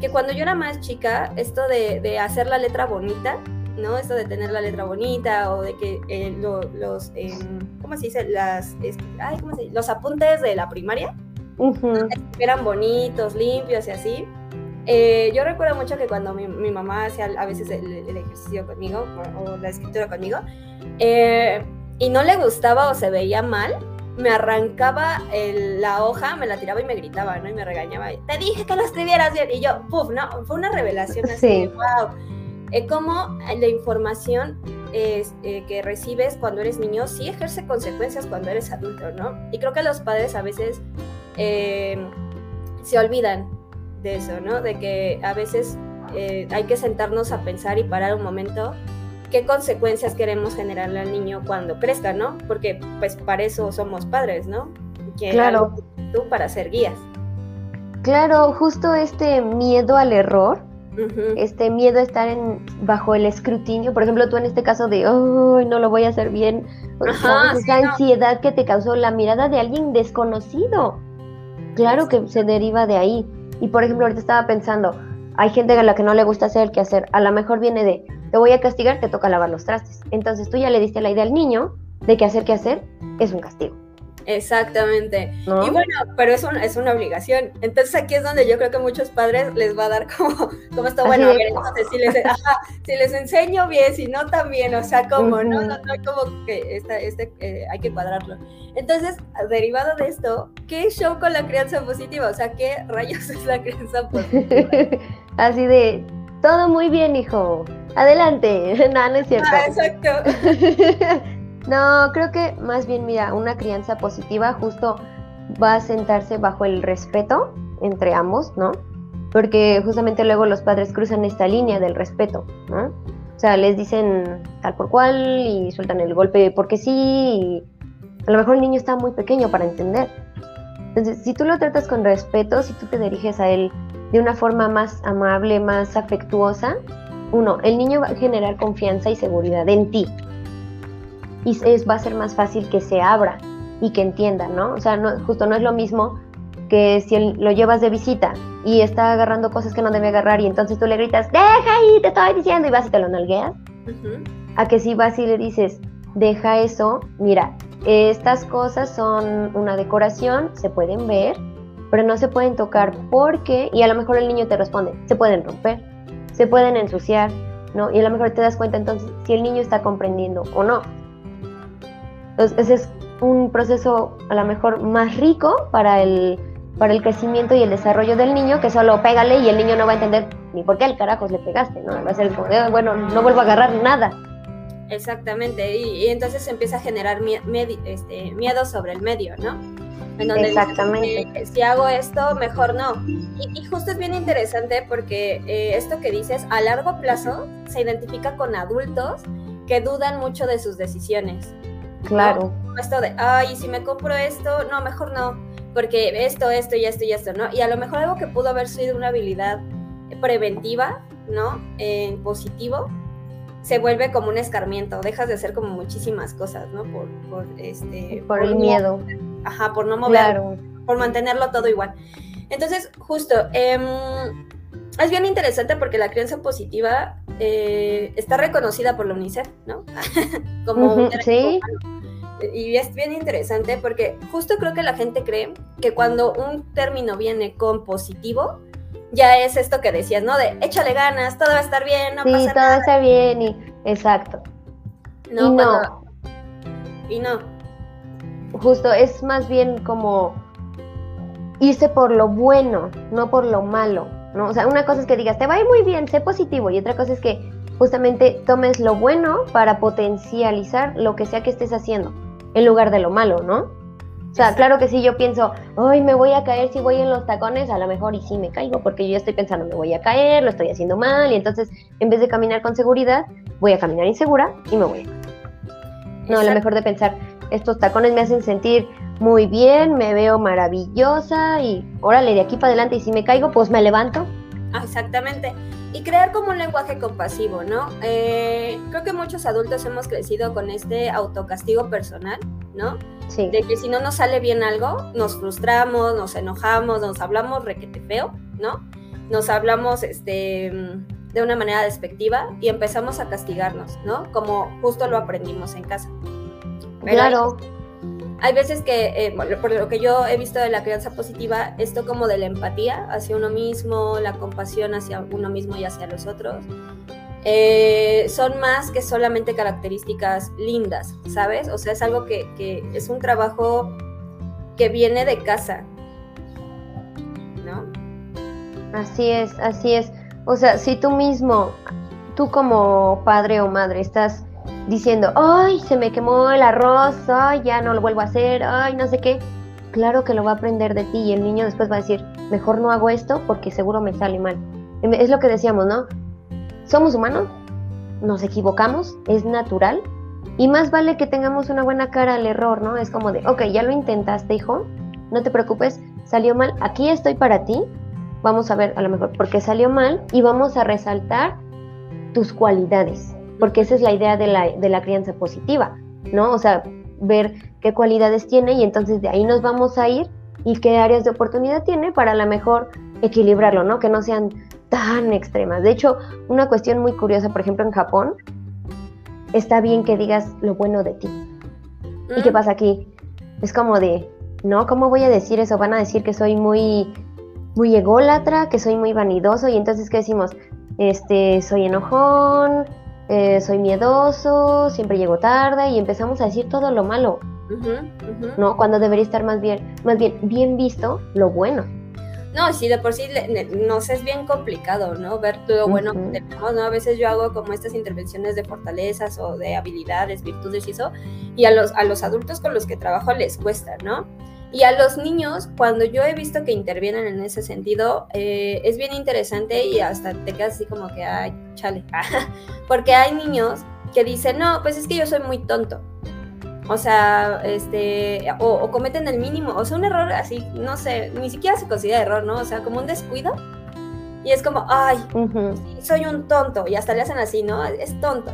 que cuando yo era más chica, esto de, de, hacer la letra bonita, ¿no? Esto de tener la letra bonita o de que eh, los, eh, ¿cómo se dice? Las, ay, ¿cómo se dice? Los apuntes de la primaria eran bonitos, limpios y así. Eh, yo recuerdo mucho que cuando mi, mi mamá hacía a veces el, el, ejercicio conmigo o, la escritura conmigo, y no le gustaba o se veía mal, me arrancaba la hoja, me la tiraba y me gritaba, ¿no? Y me regañaba. Te dije que lo escribieras bien. Y yo, puf, ¿no? Fue una revelación así, wow. Eh, como la información es, eh, que recibes cuando eres niño sí ejerce consecuencias cuando eres adulto, ¿no? Y creo que los padres a veces eh, se olvidan de eso, ¿no? De que a veces eh, hay que sentarnos a pensar y parar un momento qué consecuencias queremos generarle al niño cuando crezca, ¿no? Porque pues para eso somos padres, ¿no? claro. Tú para ser guías. Claro, justo este miedo al error, este miedo a estar en, bajo el escrutinio, por ejemplo, tú en este caso de, oh, no lo voy a hacer bien, esa ansiedad que te causó la mirada de alguien desconocido. Claro que se deriva de ahí. Y por ejemplo, ahorita estaba pensando, hay gente a la que no le gusta hacer el que hacer, a lo mejor viene de, te voy a castigar, te toca lavar los trastes. Entonces tú ya le diste la idea al niño de que hacer que hacer es un castigo. Exactamente. Y bueno, pero es, es una obligación. Entonces aquí es donde yo creo que muchos padres les va a dar como, como está bueno, a ver, entonces si les, si les enseño bien, si no también, o sea, como, no, no, no, como que este, eh, hay que cuadrarlo. Entonces, derivado de esto, ¿qué show con la crianza positiva? O sea, ¿qué rayos es la crianza positiva? Así de, todo muy bien, hijo. Adelante. no, no es cierto. Ah, exacto. no, creo que más bien, mira, una crianza positiva justo va a sentarse bajo el respeto entre ambos, ¿no? Porque justamente luego los padres cruzan esta línea del respeto, ¿no? O sea, les dicen tal por cual y sueltan el golpe porque sí. Y a lo mejor el niño está muy pequeño para entender. Entonces, si tú lo tratas con respeto, si tú te diriges a él de una forma más amable, más afectuosa, uno, el niño va a generar confianza y seguridad en ti. Y es, va a ser más fácil que se abra y que entienda, ¿no? O sea, no, justo no es lo mismo que si lo llevas de visita y está agarrando cosas que no debe agarrar y entonces tú le gritas, deja ahí, te estoy diciendo y vas y te lo nalgueas, a que si vas y le dices, deja eso, mira, estas cosas son una decoración, se pueden ver, pero no se pueden tocar porque, y a lo mejor el niño te responde, se pueden romper, se pueden ensuciar, ¿no? Y a lo mejor te das cuenta entonces si el niño está comprendiendo o no. Entonces, ese es un proceso a lo mejor más rico para el, para el crecimiento y el desarrollo del niño, que solo pégale y el niño no va a entender ni por qué al carajos le pegaste, ¿no? Va a ser como, bueno, no vuelvo a agarrar nada. Exactamente, y, entonces empieza a generar este, miedo sobre el medio, ¿no? En donde Exactamente. si hago esto, mejor no. Y, justo es bien interesante porque eh, esto que dices, a largo plazo se identifica con adultos que dudan mucho de sus decisiones. Claro. Esto de, ay, si me compro esto, no, mejor no, porque esto, esto y esto y esto, ¿no? Y a lo mejor algo que pudo haber sido una habilidad preventiva, ¿no? En positivo, se vuelve como un escarmiento, dejas de hacer como muchísimas cosas, ¿no? Por, por este... Por, el miedo. Ajá, por no mover, por mantenerlo todo igual. Entonces, justo, em, es bien interesante porque la crianza positiva eh, está reconocida por la UNICEF, ¿no? como un sí. Y es bien interesante porque justo creo que la gente cree que cuando un término viene con positivo, ya es esto que decías, ¿no? De échale ganas, todo va a estar bien, no sí, pasa todo está bien y exacto. No, y no. Y no. Justo, es más bien como irse por lo bueno, no por lo malo, ¿no? O sea, una cosa es que digas, te va a ir muy bien, sé positivo, y otra cosa es que justamente tomes lo bueno para potencializar lo que sea que estés haciendo, en lugar de lo malo, ¿no? O sea, claro que sí, yo pienso, ay, me voy a caer si voy en los tacones, a lo mejor y sí me caigo, porque yo ya estoy pensando, me voy a caer, lo estoy haciendo mal, y entonces en vez de caminar con seguridad, voy a caminar insegura y me voy a caer. No, a lo mejor de pensar, estos tacones me hacen sentir muy bien, me veo maravillosa y órale, de aquí para adelante y si me caigo, pues me levanto. Ah, exactamente. Y crear como un lenguaje compasivo, ¿no? Eh, creo que muchos adultos hemos crecido con este autocastigo personal, ¿no? Sí. De que si no nos sale bien algo, nos frustramos, nos enojamos, nos hablamos requete feo, ¿no? Nos hablamos este, de una manera despectiva y empezamos a castigarnos, ¿no? Como justo lo aprendimos en casa. Claro hay veces que, eh, por lo que yo he visto de la crianza positiva, esto como de la empatía hacia uno mismo, la compasión hacia uno mismo y hacia los otros, eh, son más que solamente características lindas, ¿sabes? O sea, es algo que, que es un trabajo que viene de casa, ¿no? Así es, así es. O sea, si tú mismo, tú como padre o madre, estás diciendo, ay, se me quemó el arroz, ay, ya no lo vuelvo a hacer, ay, no sé qué. Claro que lo va a aprender de ti y el niño después va a decir, mejor no hago esto porque seguro me sale mal. Es lo que decíamos, ¿no? Somos humanos, nos equivocamos, es natural y más vale que tengamos una buena cara al error, ¿no? Es como de, ok, ya lo intentaste, hijo, no te preocupes, salió mal, aquí estoy para ti, vamos a ver a lo mejor por qué salió mal y vamos a resaltar tus cualidades porque esa es la idea de la, de la crianza positiva, ¿no? O sea, ver qué cualidades tiene y entonces de ahí nos vamos a ir y qué áreas de oportunidad tiene para a lo mejor equilibrarlo, ¿no? Que no sean tan extremas. De hecho, una cuestión muy curiosa, por ejemplo, en Japón, está bien que digas lo bueno de ti. ¿Y qué pasa aquí? Es como de, no, ¿cómo voy a decir eso? Van a decir que soy muy, muy ególatra, que soy muy vanidoso, y entonces, ¿qué decimos? Este, soy enojón, eh, soy miedoso, siempre llego tarde y empezamos a decir todo lo malo, ¿no? Cuando debería estar más bien, más bien, bien visto lo bueno. No, sí, de por sí nos es bien complicado, ¿no? Ver todo lo bueno que tenemos, ¿no? A veces yo hago como estas intervenciones de fortalezas o de habilidades, virtudes y eso, y a los, a los adultos con los que trabajo les cuesta, ¿no? Y a los niños, cuando yo he visto que intervienen en ese sentido, eh, es bien interesante y hasta te quedas así como que, ay, chale. Porque hay niños que dicen, no, pues es que yo soy muy tonto. O sea, este, o, cometen el mínimo, o sea, un error así, no sé, ni siquiera se considera error, ¿no? O sea, como un descuido. Y es como, ay, soy un tonto. Y hasta le hacen así, ¿no? Es tonto.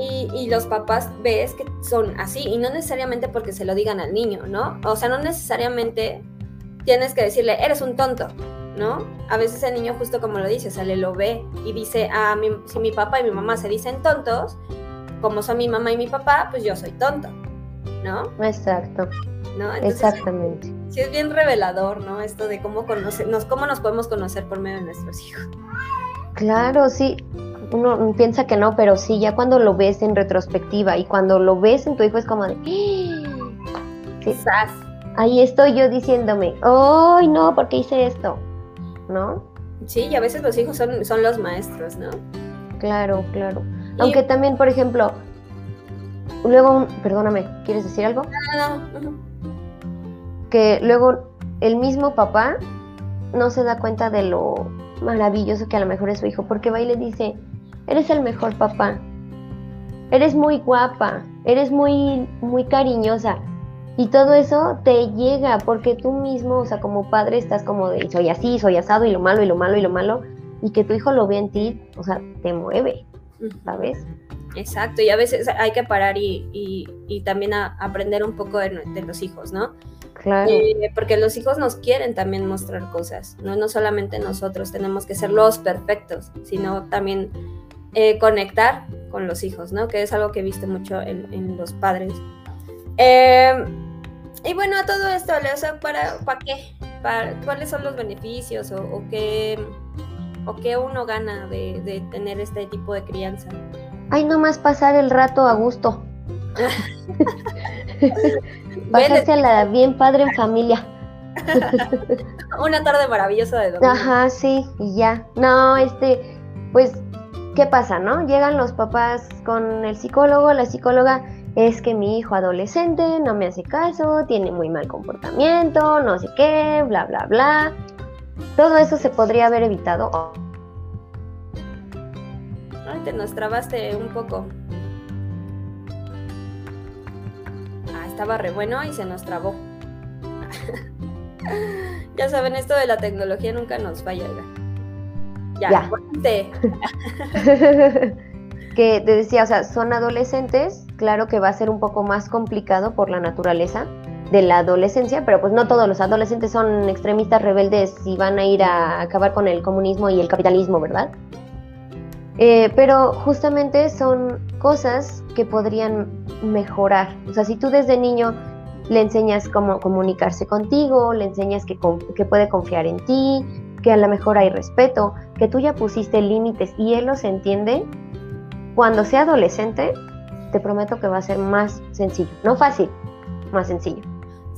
Y, los papás ves que son así, y no necesariamente porque se lo digan al niño, ¿no? O sea, no necesariamente tienes que decirle, eres un tonto, ¿no? A veces el niño justo como lo dice, sale, lo ve y dice, ah, si mi papá y mi mamá se dicen tontos, como son mi mamá y mi papá, pues yo soy tonto, ¿no? Exacto. ¿No? Exactamente. Sí es bien revelador, ¿no? Esto de cómo conocernos, cómo nos podemos conocer por medio de nuestros hijos. Claro, sí. Uno piensa que no, pero sí, ya cuando lo ves en retrospectiva y cuando lo ves en tu hijo es como de... Quizás. Ahí estoy yo diciéndome, ¡ay no! ¿Por qué hice esto? ¿No? Sí, y a veces los hijos son, son los maestros, ¿no? Claro, claro. Aunque también, por ejemplo, luego, perdóname, ¿quieres decir algo? No, no, no. Que luego el mismo papá no se da cuenta de lo maravilloso que a lo mejor es su hijo, porque va y le dice, eres el mejor papá, eres muy guapa, eres muy, muy cariñosa. Y todo eso te llega porque tú mismo, o sea, como padre estás como de, soy así, soy asado y lo malo y lo malo y lo malo, y que tu hijo lo ve en ti, o sea, te mueve, ¿sabes? Exacto, y a veces hay que parar y, también aprender un poco de, los hijos, ¿no? Claro. Eh, porque los hijos nos quieren también mostrar cosas, ¿no? No solamente nosotros tenemos que ser los perfectos, sino también eh, conectar con los hijos, ¿no? Que es algo que he visto mucho en, los padres. Eh, y bueno, a todo esto, o ¿para, ¿para qué? ¿Para, ¿Cuáles son los beneficios o, qué, o qué uno gana de, de tener este tipo de crianza? Ay, nomás pasar el rato a gusto. la bien padre en familia. Una tarde maravillosa de domingo. Ajá, sí, y ya. No, este, pues, ¿qué pasa, no? Llegan los papás con el psicólogo, la psicóloga, es que mi hijo adolescente no me hace caso, tiene muy mal comportamiento, no sé qué, bla, bla, bla. Todo eso se podría haber evitado te nos trabaste un poco. Ah, estaba re bueno y se nos trabó. ya saben, esto de la tecnología nunca nos falla. Ya, ya. que te decía, o sea, son adolescentes, claro que va a ser un poco más complicado por la naturaleza de la adolescencia, pero pues no todos los adolescentes son extremistas rebeldes y van a ir a acabar con el comunismo y el capitalismo, ¿verdad? Eh, pero justamente son cosas que podrían mejorar. O sea, si tú desde niño le enseñas cómo comunicarse contigo, le enseñas que, que puede confiar en ti, que a lo mejor hay respeto, que tú ya pusiste límites y él los entiende, cuando sea adolescente, te prometo que va a ser más sencillo. No fácil, más sencillo.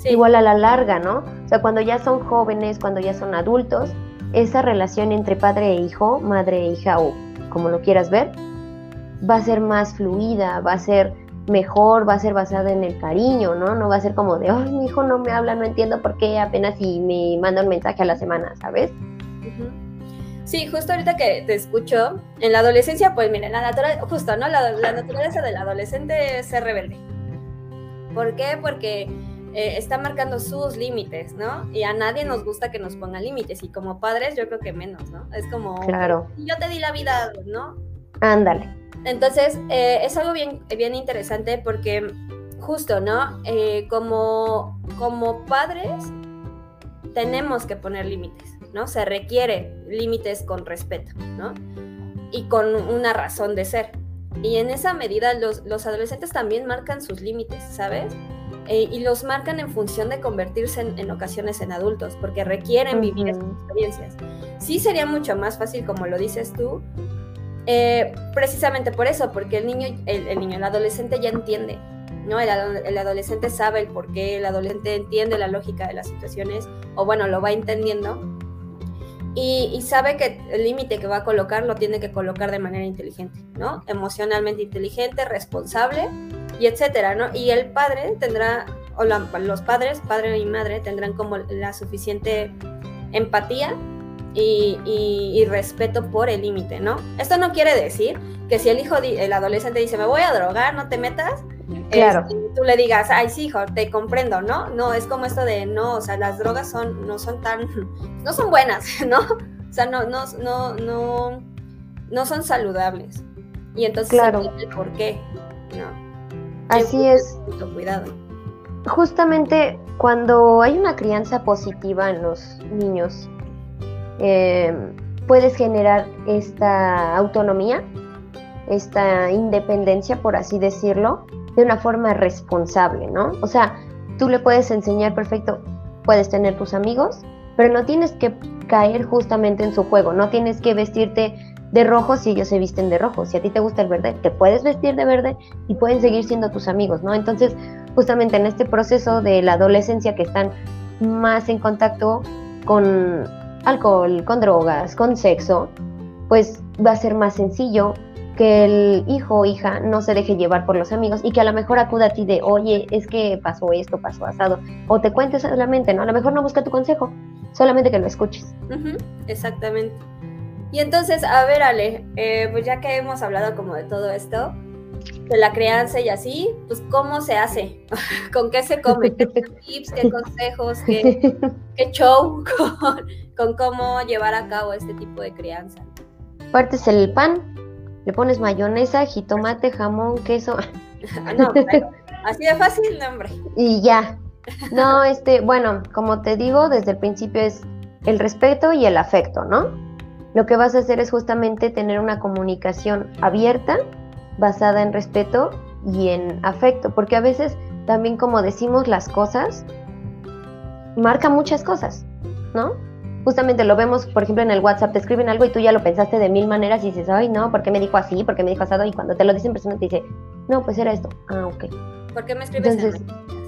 Igual a la larga, ¿no? O sea, cuando ya son jóvenes, cuando ya son adultos, esa relación entre padre e hijo, madre e hija o como lo quieras ver, va a ser más fluida, va a ser mejor, va a ser basada en el cariño, ¿no? No va a ser como de, ay, mi hijo no me habla, no entiendo por qué apenas si me manda un mensaje a la semana, ¿sabes? Sí, justo ahorita que te escucho, en la adolescencia, pues mira, la naturaleza, justo, ¿no? La, la, naturaleza del adolescente es ser rebelde. ¿Por qué? Porque eh, está marcando sus límites, ¿no? Y a nadie nos gusta que nos pongan límites y como padres yo creo que menos, ¿no? Es como, claro. yo te di la vida, ¿no? Ándale. Entonces, eh, es algo bien, bien interesante porque justo, ¿no? Eh, como, como padres tenemos que poner límites, ¿no? Se requiere límites con respeto, ¿no? Y con una razón de ser. Y en esa medida los, los adolescentes también marcan sus límites, ¿sabes? Eh, y los marcan en función de convertirse en, ocasiones en adultos, porque requieren vivir esas experiencias. Sí sería mucho más fácil, como lo dices tú, eh, precisamente por eso, porque el niño, el, niño, el adolescente ya entiende, ¿no? El, adolescente sabe el por qué, el adolescente entiende la lógica de las situaciones, o bueno, lo va entendiendo, y, y sabe que el límite que va a colocar lo tiene que colocar de manera inteligente, ¿no? Emocionalmente inteligente, responsable, y etcétera, ¿no? Y el padre tendrá, o los padres, padre y madre, tendrán como la suficiente empatía y, respeto por el límite, ¿no? Esto no quiere decir que si el hijo, el adolescente dice, me voy a drogar, no te metas, claro. Este, tú le digas, ay, sí, hijo, te comprendo, ¿no? No, es como esto de, no, o sea, las drogas son, no son tan, no son buenas, ¿no? O sea, no, no, no, no, no son saludables. Y entonces, claro. ¿por qué? ¿no? Así es. Cuidado. Justamente cuando hay una crianza positiva en los niños, em, puedes generar esta autonomía esta independencia, por así decirlo, de una forma responsable, ¿no? O sea, tú le puedes enseñar perfecto, puedes tener tus amigos, pero no tienes que caer justamente en su juego, no tienes que vestirte de rojo si ellos se visten de rojo. Si a ti te gusta el verde, te puedes vestir de verde y pueden seguir siendo tus amigos, ¿no? Entonces, justamente en este proceso de la adolescencia que están más en contacto con alcohol, con drogas, con sexo, pues va a ser más sencillo que el hijo o hija no se deje llevar por los amigos y que a lo mejor acuda a ti de, oye, es que pasó esto, pasó asado, o te cuentes solamente, ¿no? A lo mejor no busca tu consejo, solamente que lo escuches. exactamente. Y entonces, a ver, Ale, eh, pues ya que hemos hablado como de todo esto, de la crianza y así, pues ¿cómo se hace? ¿Con qué se come? ¿Qué tips, qué consejos, qué, show con, cómo llevar a cabo este tipo de crianza? Partes el pan, le pones mayonesa, jitomate, jamón, queso. no, así de fácil, hombre. Y ya. No, este, bueno, como te digo, desde el principio es el respeto y el afecto, ¿no? lo que vas a hacer es justamente tener una comunicación abierta, basada en respeto y en afecto, porque a veces también como decimos las cosas, marca muchas cosas, ¿no? Justamente lo vemos, por ejemplo, en el WhatsApp, te escriben algo y tú ya lo pensaste de mil maneras y dices, ay, no, ¿por qué me dijo así? ¿Por qué me dijo asado? Y cuando te lo dicen en persona te dice, no, pues era esto. Ah, ok. ¿Por qué me escribes Entonces, en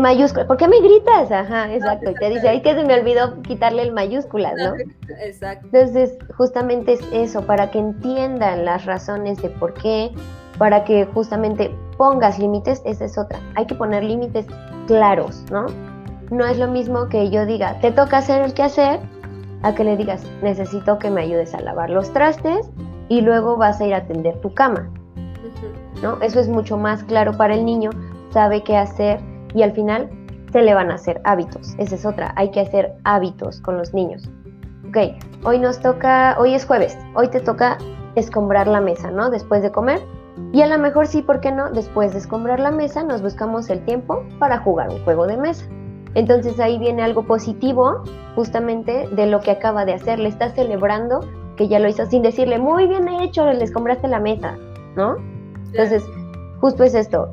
mayúsculas. ¿Por qué me gritas? Ajá, exacto. Y te dice, ay, que se me olvidó quitarle el mayúsculas, ¿no? Exacto. Entonces, justamente es eso, para que entiendan las razones de por qué, para que justamente pongas límites, esa es otra. Hay que poner límites claros, ¿no? No es lo mismo que yo diga, te toca hacer el que hacer, a que le digas, necesito que me ayudes a lavar los trastes y luego vas a ir a atender tu cama. ¿No? Eso es mucho más claro para el niño, sabe qué hacer y al final se le van a hacer hábitos. Esa es otra, hay que hacer hábitos con los niños. Ok, hoy nos toca, hoy es jueves, hoy te toca escombrar la mesa, ¿no? Después de comer. Y a lo mejor sí, ¿por qué no? Después de escombrar la mesa nos buscamos el tiempo para jugar un juego de mesa. Entonces ahí viene algo positivo justamente de lo que acaba de hacer. Le está celebrando que ya lo hizo sin decirle, muy bien hecho, le escombraste la mesa, ¿no? Entonces, justo es esto.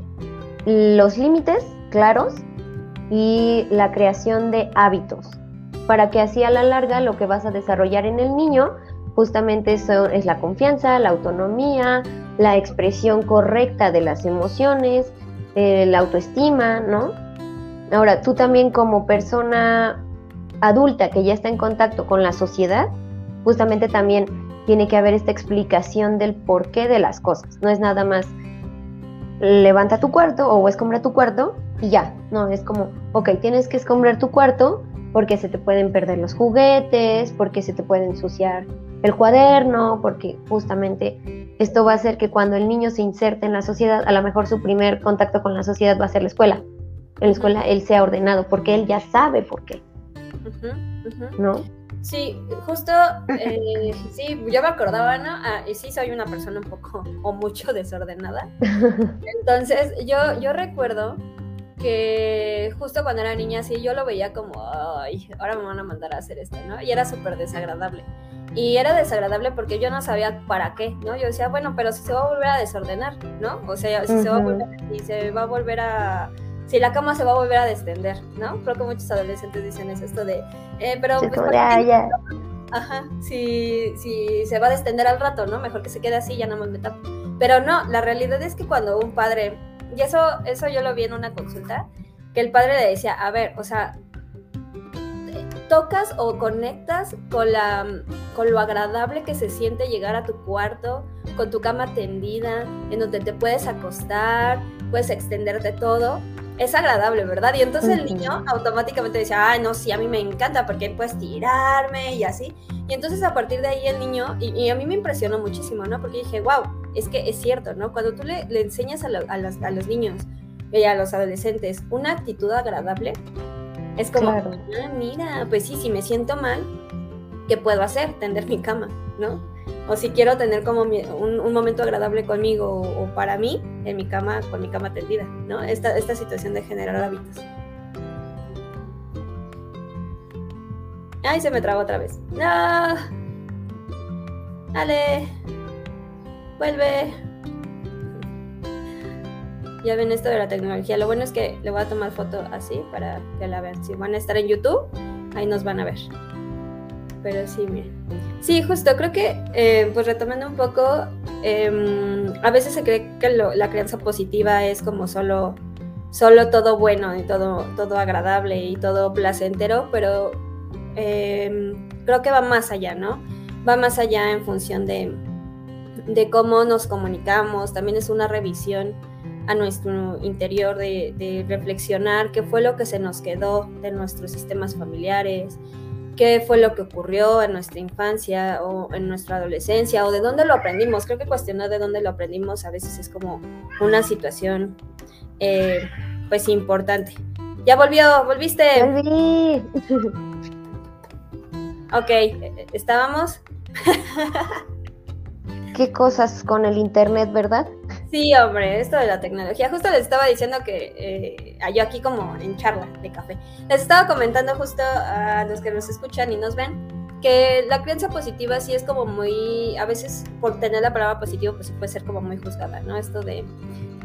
Los límites claros y la creación de hábitos, para que así a la larga lo que vas a desarrollar en el niño justamente eso es la confianza, la autonomía, la expresión correcta de las emociones, eh, la autoestima, ¿no? Ahora, tú también como persona adulta que ya está en contacto con la sociedad, justamente también tiene que haber esta explicación del porqué de las cosas. No es nada más levanta tu cuarto o escombra tu cuarto y ya, no, es como, ok, tienes que escombrar tu cuarto porque se te pueden perder los juguetes, porque se te puede ensuciar el cuaderno, porque justamente esto va a hacer que cuando el niño se inserte en la sociedad, a lo mejor su primer contacto con la sociedad va a ser la escuela. En la escuela él sea ordenado porque él ya sabe por qué. ¿No? Sí, justo, eh, sí, yo me acordaba, ¿no? Ah, y sí, soy una persona un poco o mucho desordenada. Entonces, yo, yo recuerdo que justo cuando era niña, sí, yo lo veía como, ay, ahora me van a mandar a hacer esto, ¿no? Y era súper desagradable. Y era desagradable porque yo no sabía para qué, ¿no? Yo decía, bueno, pero si se va a volver a desordenar, ¿no? O sea, si se va a volver, si se va a volver a si la cama se va a volver a descender, ¿no? Creo que muchos adolescentes dicen eso, esto de, eh, pero pues, ya, Ajá, si, si se va a descender al rato, ¿no? Mejor que se quede así, ya nada más me tapo. Pero no, la realidad es que cuando un padre y eso, eso yo lo vi en una consulta, que el padre le decía, a ver, o sea, tocas o conectas con, la, con lo agradable que se siente llegar a tu cuarto, con tu cama tendida, en donde te puedes acostar, puedes extenderte todo. Es agradable, ¿verdad? Y entonces el niño automáticamente decía, ay, no, sí, a mí me encanta porque puedes tirarme y así. Y entonces a partir de ahí el niño, y, a mí me impresionó muchísimo, ¿no? Porque dije, wow, es que es cierto, ¿no? Cuando tú le, enseñas a, los, niños y a los adolescentes una actitud agradable, es como, ah, mira, pues sí, si me siento mal, ¿qué puedo hacer? Tender mi cama, ¿no? O si quiero tener como un, momento agradable conmigo o, para mí, en mi cama, con mi cama tendida, ¿no? Esta, esta situación de generar hábitos. Ay, se me trabó otra vez. ¡No! ¡Dale! Vuelve. Ya ven esto de la tecnología. Lo bueno es que le voy a tomar foto así para que la vean. Si van a estar en YouTube, ahí nos van a ver. Pero sí, miren. Sí, justo, creo que, eh, pues retomando un poco, em, a veces se cree que la crianza positiva es como solo, solo todo bueno y todo, todo agradable y todo placentero, pero em, creo que va más allá, ¿no? Va más allá en función de, de cómo nos comunicamos, también es una revisión a nuestro interior de, reflexionar qué fue lo que se nos quedó de nuestros sistemas familiares, qué fue lo que ocurrió en nuestra infancia o en nuestra adolescencia o de dónde lo aprendimos. Creo que cuestionar de dónde lo aprendimos a veces es como una situación eh, pues importante. Ya volvió, volviste. Volví. Ok, estábamos. Qué cosas con el internet, ¿verdad? Sí, hombre, esto de la tecnología. Justo les estaba diciendo que eh, yo aquí como en charla de café, les estaba comentando justo a los que nos escuchan y nos ven que la creencia positiva sí es como muy, a veces por tener la palabra positivo pues puede ser como muy juzgada, ¿no? Esto de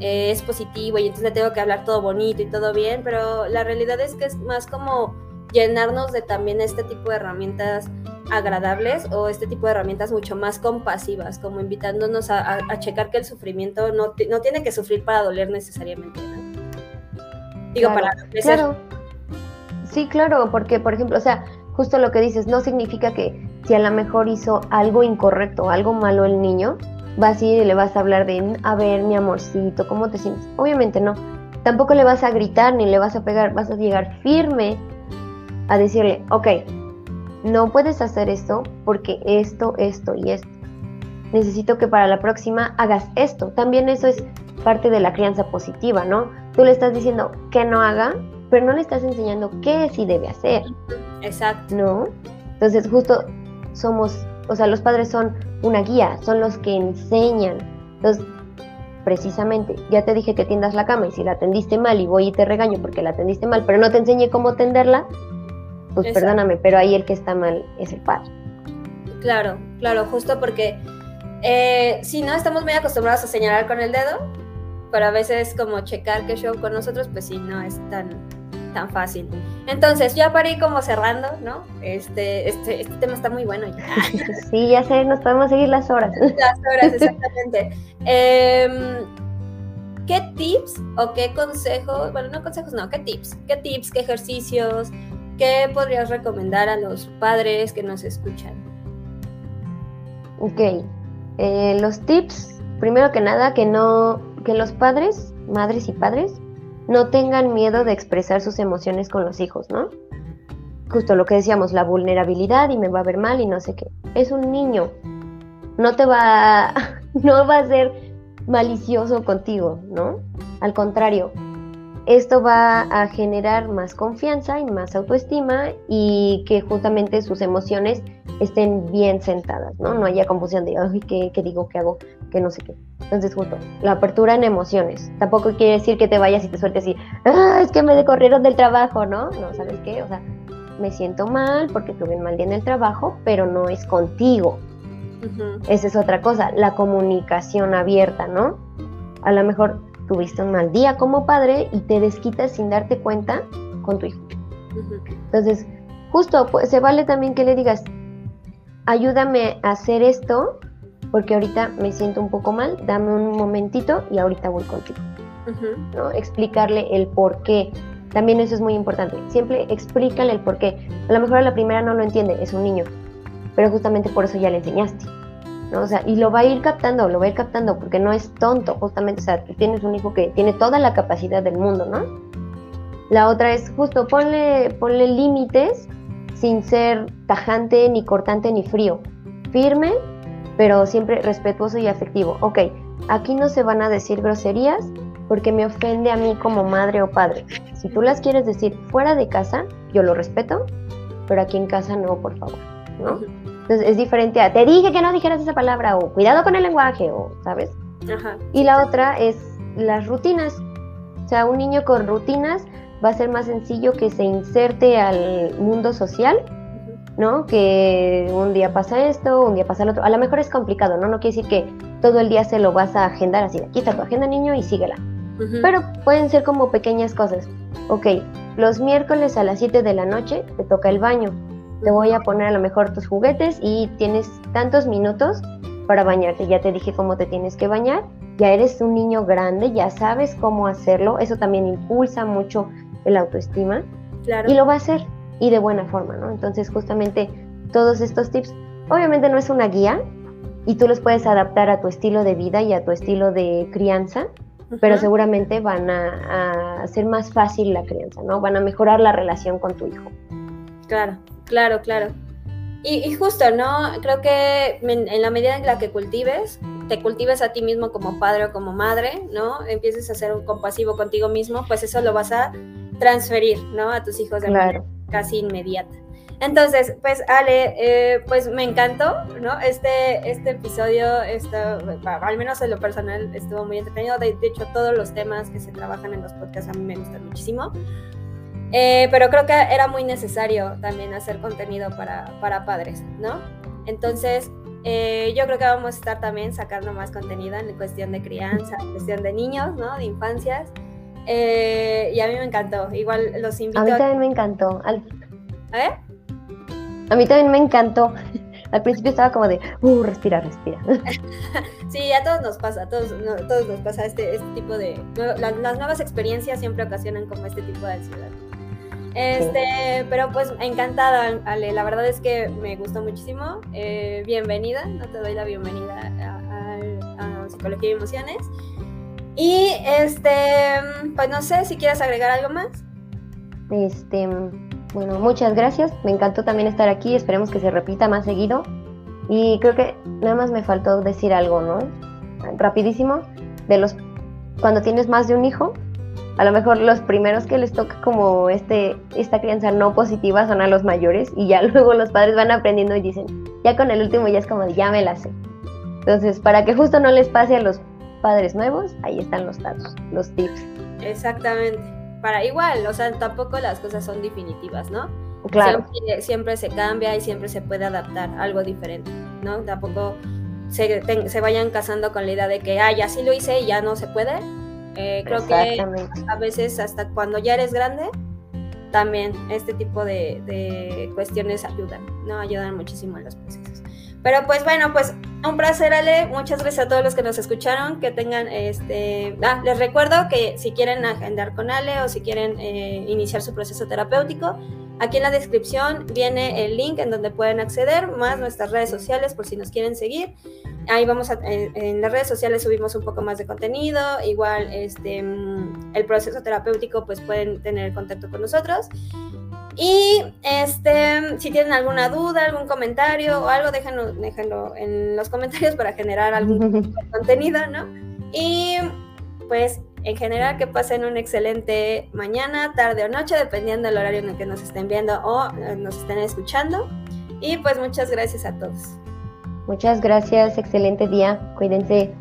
eh, es positivo y entonces tengo que hablar todo bonito y todo bien, pero la realidad es que es más como llenarnos de también este tipo de herramientas agradables o este tipo de herramientas mucho más compasivas, como invitándonos a, checar que el sufrimiento no, no, tiene que sufrir para doler necesariamente. Digo, para Claro. Sí, claro, porque, por ejemplo, o sea, justo lo que dices, no significa que si a lo mejor hizo algo incorrecto, algo malo el niño, vas y le vas a hablar de, a ver, mi amorcito, ¿cómo te sientes? Obviamente no. Tampoco le vas a gritar ni le vas a pegar, vas a llegar firme a decirle, ok, no puedes hacer esto porque esto, esto y esto. Necesito que para la próxima hagas esto. También eso es parte de la crianza positiva, ¿no? Tú le estás diciendo que no haga, pero no le estás enseñando qué sí debe hacer. Exacto. ¿No? Entonces justo somos, o sea, los padres son una guía, son los que enseñan. Entonces, precisamente, ya te dije que tiendas la cama y si la tendiste mal y voy y te regaño porque la tendiste mal, pero no te enseñé cómo tenderla, pues perdóname, pero ahí el que está mal es el padre. Claro, claro, justo porque eh, si no estamos muy acostumbrados a señalar con el dedo, pero a veces como checar qué show con nosotros, pues sí, no es tan, tan fácil. Entonces, ya para ir como cerrando, ¿no? Este, este, este tema está muy bueno ya. Sí, ya sé, nos podemos seguir las horas. Las horas, exactamente. Em, ¿Qué tips o qué consejos, bueno, no consejos, no, qué tips, qué tips, qué ejercicios, ¿Qué podrías recomendar a los padres que nos escuchan? Ok, eh, los tips, primero que nada, que no, que los padres, madres y padres, no tengan miedo de expresar sus emociones con los hijos, ¿no? Justo lo que decíamos, la vulnerabilidad y me va a ver mal y no sé qué. Es un niño, no te va, no va a ser malicioso contigo, ¿no? Al contrario, esto va a generar más confianza y más autoestima y que justamente sus emociones estén bien sentadas, ¿no? No haya confusión de, ay, ¿qué, digo? ¿Qué hago? ¿Qué no sé qué? Entonces, justo, la apertura en emociones. Tampoco quiere decir que te vayas y te sueltes así, ah, es que me decorrieron del trabajo, ¿no? No, ¿sabes qué? O sea, me siento mal porque tuve un mal día en el trabajo, pero no es contigo. Esa es otra cosa, la comunicación abierta, ¿no? A lo mejor tuviste un mal día como padre y te desquitas sin darte cuenta con tu hijo. Entonces, justo, pues, se vale también que le digas, ayúdame a hacer esto porque ahorita me siento un poco mal, dame un momentito y ahorita voy contigo. ¿no? Explicarle el por qué. También eso es muy importante. Siempre explícale el por qué. A lo mejor a la primera no lo entiende, es un niño, pero justamente por eso ya le enseñaste. ¿No? O sea, y lo va a ir captando, lo va a ir captando, porque no es tonto, justamente, o sea, tú tienes un hijo que tiene toda la capacidad del mundo, ¿no? La otra es justo, ponle, ponle límites sin ser tajante, ni cortante, ni frío. Firme, pero siempre respetuoso y afectivo. Ok, aquí no se van a decir groserías porque me ofende a mí como madre o padre. Si tú las quieres decir fuera de casa, yo lo respeto, pero aquí en casa no, por favor, ¿no? Entonces es diferente a, te dije que no dijeras esa palabra, o cuidado con el lenguaje, o, ¿sabes? Ajá. Y la otra es las rutinas. O sea, un niño con rutinas va a ser más sencillo que se inserte al mundo social ¿no? Que un día pasa esto, un día pasa el otro. A lo mejor es complicado, ¿no? No quiere decir que todo el día se lo vas a agendar así, aquí está tu agenda niño y síguela. Pero pueden ser como pequeñas cosas. Ok, los miércoles a las 7 de la noche te toca el baño. Te voy a poner a lo mejor tus juguetes y tienes tantos minutos para bañarte. Ya te dije cómo te tienes que bañar. Ya eres un niño grande, ya sabes cómo hacerlo. Eso también impulsa mucho el autoestima. Claro. Y lo va a hacer y de buena forma, ¿no? Entonces, justamente todos estos tips, obviamente no es una guía y tú los puedes adaptar a tu estilo de vida y a tu estilo de crianza, pero seguramente van a, hacer más fácil la crianza, ¿no? Van a mejorar la relación con tu hijo. Claro, claro, claro. Y, justo, ¿no? Creo que en, la medida en la que cultives, te cultives a ti mismo como padre o como madre, ¿no? Empieces a ser un compasivo contigo mismo, pues eso lo vas a transferir, ¿no? A tus hijos de claro casi inmediata. Entonces, pues Ale, eh, pues me encantó, ¿no? Este, este episodio, esto, al menos en lo personal, estuvo muy entretenido. De, hecho, todos los temas que se trabajan en los podcasts a mí me gustan muchísimo. Eh, pero creo que era muy necesario también hacer contenido para, para padres, ¿no? Entonces, eh, yo creo que vamos a estar también sacando más contenido en cuestión de crianza, en cuestión de niños, ¿no? De infancias. Eh, y a mí me encantó. Igual los invito. A mí también me encantó. Al... ¿Eh? A mí también me encantó. Al principio estaba como de, uh, respira, respira. sí, a todos nos pasa, a todos, todos nos pasa este, este tipo de... Las, nuevas experiencias siempre ocasionan como este tipo de ansiedad. Este, pero pues encantada, Ale. La verdad es que me gustó muchísimo. Eh, bienvenida, no te doy la bienvenida a, a Psicología y Emociones. Y este, pues no sé si quieres agregar algo más. Este, bueno, muchas gracias. Me encantó también estar aquí. Esperemos que se repita más seguido. Y creo que nada más me faltó decir algo, ¿no? Rapidísimo. De los cuando tienes más de un hijo, a lo mejor los primeros que les toca como este esta crianza no positiva son a los mayores y ya luego los padres van aprendiendo y dicen, ya con el último ya es como ya me la sé. Entonces, para que justo no les pase a los padres nuevos, ahí están los datos, los tips. Exactamente. Para igual, o sea, tampoco las cosas son definitivas, ¿no? Claro. Siempre, se cambia y siempre se puede adaptar algo diferente, ¿no? Tampoco se, se vayan casando con la idea de que, ah, ya sí lo hice y ya no se puede. Eh, creo que a veces hasta cuando ya eres grande, también este tipo de, de cuestiones ayudan, ¿no? Ayudan muchísimo en los procesos. Pero pues bueno, pues un placer, Ale. Muchas gracias a todos los que nos escucharon. Que tengan este. Ah, les recuerdo que si quieren agendar con Ale o si quieren eh, iniciar su proceso terapéutico, aquí en la descripción viene el link en donde pueden acceder, más nuestras redes sociales por si nos quieren seguir. Ahí vamos a, en, las redes sociales subimos un poco más de contenido. Igual este, mm, el proceso terapéutico, pues pueden tener contacto con nosotros. Y este, si tienen alguna duda, algún comentario o algo, déjenlo, déjenlo en los comentarios para generar algún contenido, ¿no? Y pues en general que pasen un excelente mañana, tarde o noche, dependiendo del horario en el que nos estén viendo o eh, nos estén escuchando. Y pues muchas gracias a todos. Muchas gracias, excelente día, cuídense.